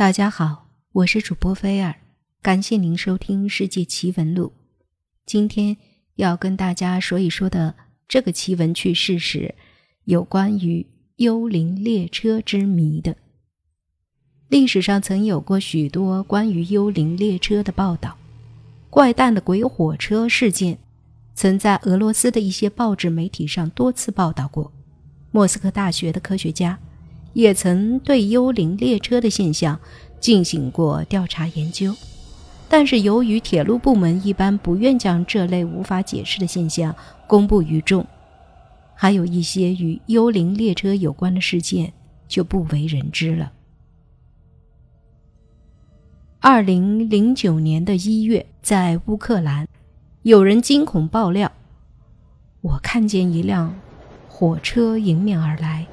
大家好，我是主播菲尔，感谢您收听《世界奇闻录》。今天要跟大家说一说的这个奇闻趣事是有关于幽灵列车之谜的。历史上曾有过许多关于幽灵列车的报道，怪诞的鬼火车事件曾在俄罗斯的一些报纸媒体上多次报道过。莫斯科大学的科学家。也曾对幽灵列车的现象进行过调查研究，但是由于铁路部门一般不愿将这类无法解释的现象公布于众，还有一些与幽灵列车有关的事件就不为人知了。二零零九年的一月，在乌克兰，有人惊恐爆料：“我看见一辆火车迎面而来。”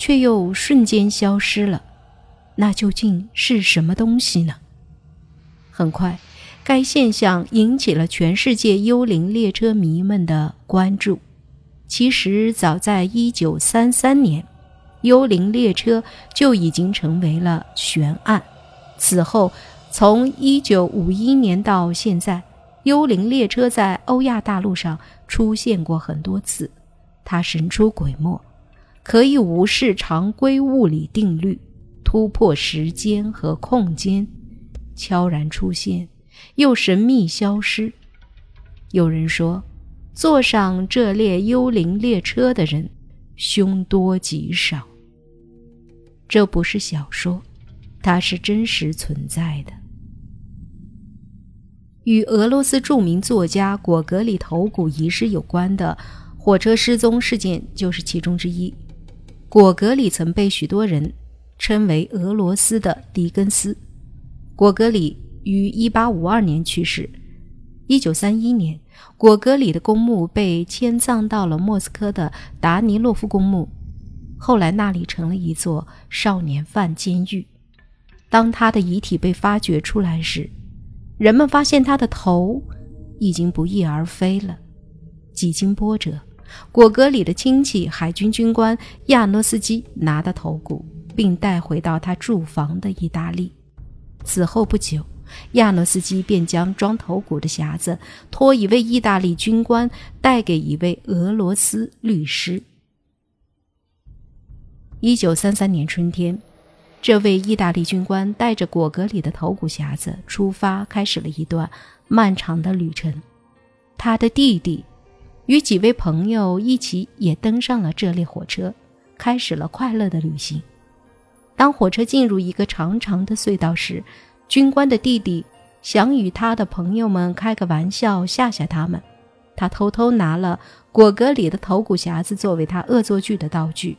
却又瞬间消失了，那究竟是什么东西呢？很快，该现象引起了全世界幽灵列车迷们的关注。其实，早在1933年，幽灵列车就已经成为了悬案。此后，从1951年到现在，幽灵列车在欧亚大陆上出现过很多次，它神出鬼没。可以无视常规物理定律，突破时间和空间，悄然出现，又神秘消失。有人说，坐上这列幽灵列车的人凶多吉少。这不是小说，它是真实存在的。与俄罗斯著名作家果戈里头骨遗失有关的火车失踪事件就是其中之一。果戈里曾被许多人称为俄罗斯的狄更斯。果戈里于1852年去世。1931年，果戈里的公墓被迁葬到了莫斯科的达尼洛夫公墓，后来那里成了一座少年犯监狱。当他的遗体被发掘出来时，人们发现他的头已经不翼而飞了。几经波折。果戈里的亲戚海军军官亚诺斯基拿到头骨，并带回到他住房的意大利。此后不久，亚诺斯基便将装头骨的匣子托一位意大利军官带给一位俄罗斯律师。一九三三年春天，这位意大利军官带着果戈里的头骨匣子出发，开始了一段漫长的旅程。他的弟弟。与几位朋友一起也登上了这列火车，开始了快乐的旅行。当火车进入一个长长的隧道时，军官的弟弟想与他的朋友们开个玩笑吓吓他们。他偷偷拿了果戈里的头骨匣子作为他恶作剧的道具。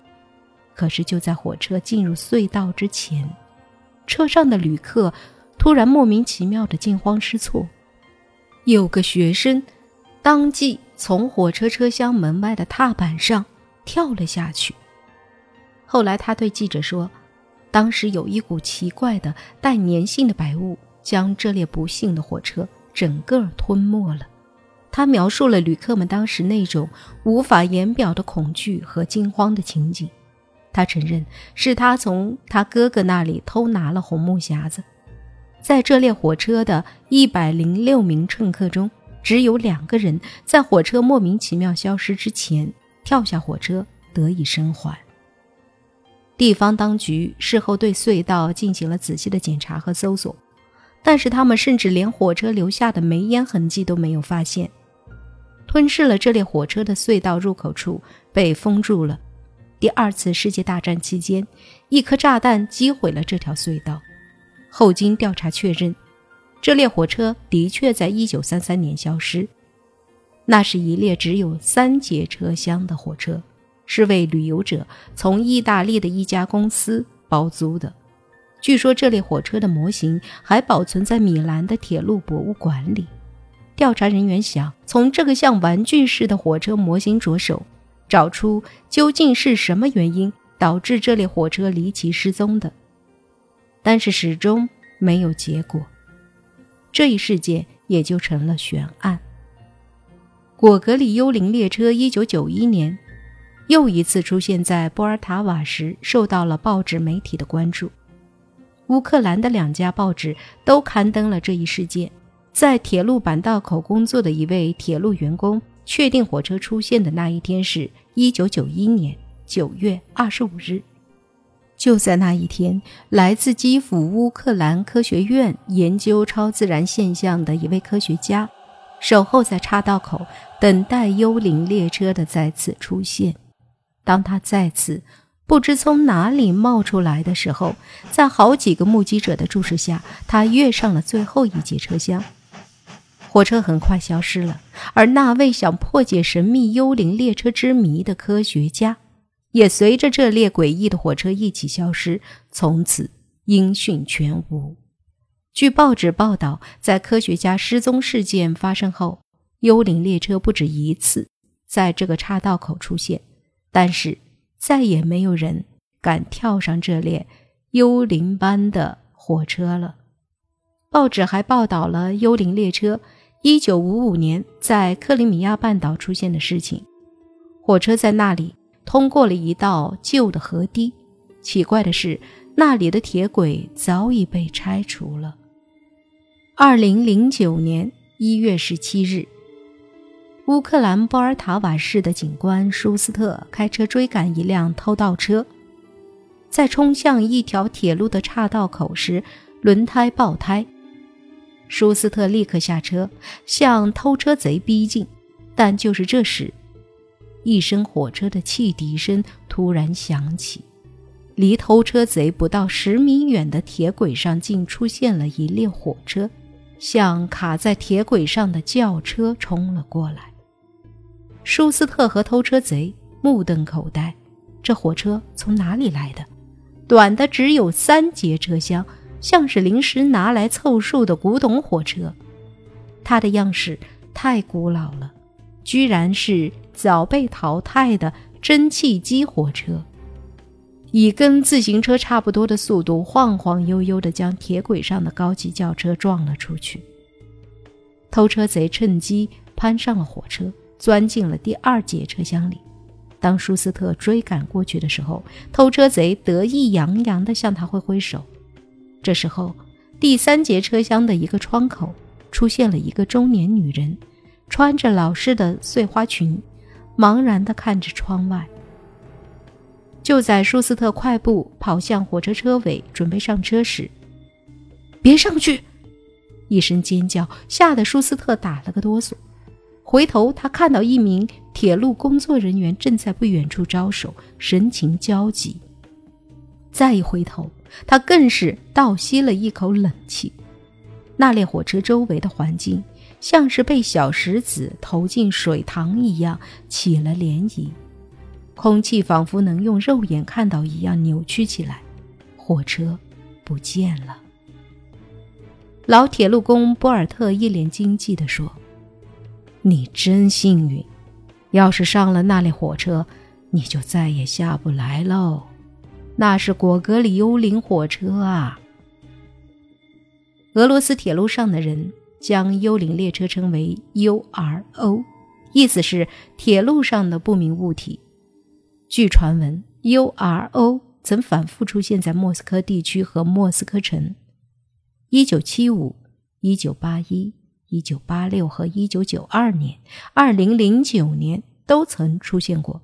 可是就在火车进入隧道之前，车上的旅客突然莫名其妙的惊慌失措，有个学生当即。从火车车厢门外的踏板上跳了下去。后来，他对记者说：“当时有一股奇怪的带粘性的白雾将这列不幸的火车整个吞没了。”他描述了旅客们当时那种无法言表的恐惧和惊慌的情景。他承认是他从他哥哥那里偷拿了红木匣子。在这列火车的一百零六名乘客中。只有两个人在火车莫名其妙消失之前跳下火车，得以生还。地方当局事后对隧道进行了仔细的检查和搜索，但是他们甚至连火车留下的煤烟痕迹都没有发现。吞噬了这列火车的隧道入口处被封住了。第二次世界大战期间，一颗炸弹击毁了这条隧道。后经调查确认。这列火车的确在1933年消失，那是一列只有三节车厢的火车，是为旅游者从意大利的一家公司包租的。据说这列火车的模型还保存在米兰的铁路博物馆里。调查人员想从这个像玩具似的火车模型着手，找出究竟是什么原因导致这列火车离奇失踪的，但是始终没有结果。这一事件也就成了悬案。果戈里幽灵列车一九九一年又一次出现在波尔塔瓦时，受到了报纸媒体的关注。乌克兰的两家报纸都刊登了这一事件。在铁路板道口工作的一位铁路员工确定火车出现的那一天是1991年9月25日。就在那一天，来自基辅乌克兰科学院研究超自然现象的一位科学家，守候在岔道口，等待幽灵列车的再次出现。当他再次不知从哪里冒出来的时候，在好几个目击者的注视下，他跃上了最后一节车厢。火车很快消失了，而那位想破解神秘幽灵列车之谜的科学家，也随着这列诡异的火车一起消失，从此音讯全无。据报纸报道，在科学家失踪事件发生后，幽灵列车不止一次在这个岔道口出现，但是再也没有人敢跳上这列幽灵般的火车了。报纸还报道了幽灵列车。一九五五年，在克里米亚半岛出现的事情，火车在那里通过了一道旧的河堤。奇怪的是，那里的铁轨早已被拆除了。二零零九年一月十七日，乌克兰波尔塔瓦市的警官舒斯特开车追赶一辆偷盗车，在冲向一条铁路的岔道口时，轮胎爆胎。舒斯特立刻下车，向偷车贼逼近。但就是这时，一声火车的汽笛声突然响起，离偷车贼不到十米远的铁轨上竟出现了一列火车，向卡在铁轨上的轿车冲了过来。舒斯特和偷车贼目瞪口呆，这火车从哪里来的？短的只有三节车厢。像是临时拿来凑数的古董火车，它的样式太古老了，居然是早被淘汰的蒸汽机火车，以跟自行车差不多的速度晃晃悠悠地将铁轨上的高级轿车撞了出去。偷车贼趁机攀上了火车，钻进了第二节车厢里。当舒斯特追赶过去的时候，偷车贼得意洋洋地向他挥挥手。这时候，第三节车厢的一个窗口出现了一个中年女人，穿着老式的碎花裙，茫然地看着窗外。就在舒斯特快步跑向火车车尾，准备上车时，“别上去！”一声尖叫吓得舒斯特打了个哆嗦。回头，他看到一名铁路工作人员正在不远处招手，神情焦急。再一回头。他更是倒吸了一口冷气。那列火车周围的环境像是被小石子投进水塘一样起了涟漪，空气仿佛能用肉眼看到一样扭曲起来。火车不见了。老铁路工波尔特一脸惊悸地说：“你真幸运，要是上了那列火车，你就再也下不来喽。”那是果戈里幽灵火车啊！俄罗斯铁路上的人将幽灵列车称为 URO，意思是铁路上的不明物体。据传闻，URO 曾反复出现在莫斯科地区和莫斯科城。1975、1981、1986和1992年、2009年都曾出现过。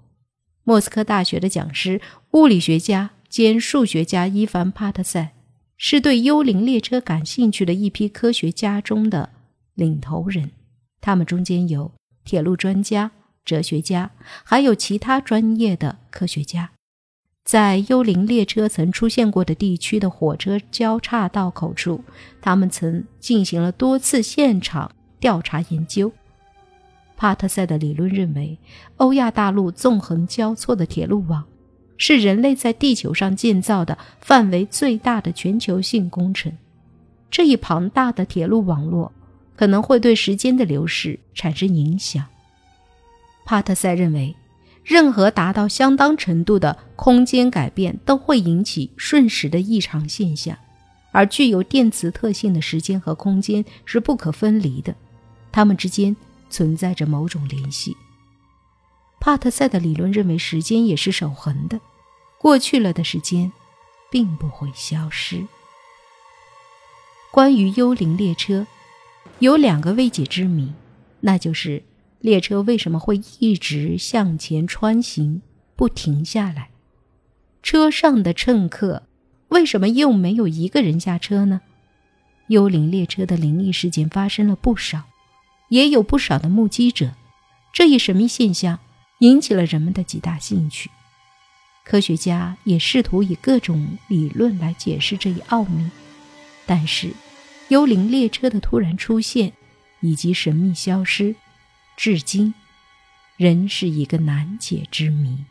莫斯科大学的讲师、物理学家。兼数学家伊凡·帕特塞是对幽灵列车感兴趣的一批科学家中的领头人。他们中间有铁路专家、哲学家，还有其他专业的科学家。在幽灵列车曾出现过的地区的火车交叉道口处，他们曾进行了多次现场调查研究。帕特塞的理论认为，欧亚大陆纵横交错的铁路网。是人类在地球上建造的范围最大的全球性工程。这一庞大的铁路网络可能会对时间的流逝产生影响。帕特塞认为，任何达到相当程度的空间改变都会引起瞬时的异常现象，而具有电磁特性的时间和空间是不可分离的，它们之间存在着某种联系。帕特塞的理论认为，时间也是守恒的，过去了的时间，并不会消失。关于幽灵列车，有两个未解之谜，那就是列车为什么会一直向前穿行，不停下来？车上的乘客为什么又没有一个人下车呢？幽灵列车的灵异事件发生了不少，也有不少的目击者。这一神秘现象引起了人们的极大兴趣。科学家也试图以各种理论来解释这一奥秘，但是，幽灵列车的突然出现以及神秘消失，至今仍是一个难解之谜。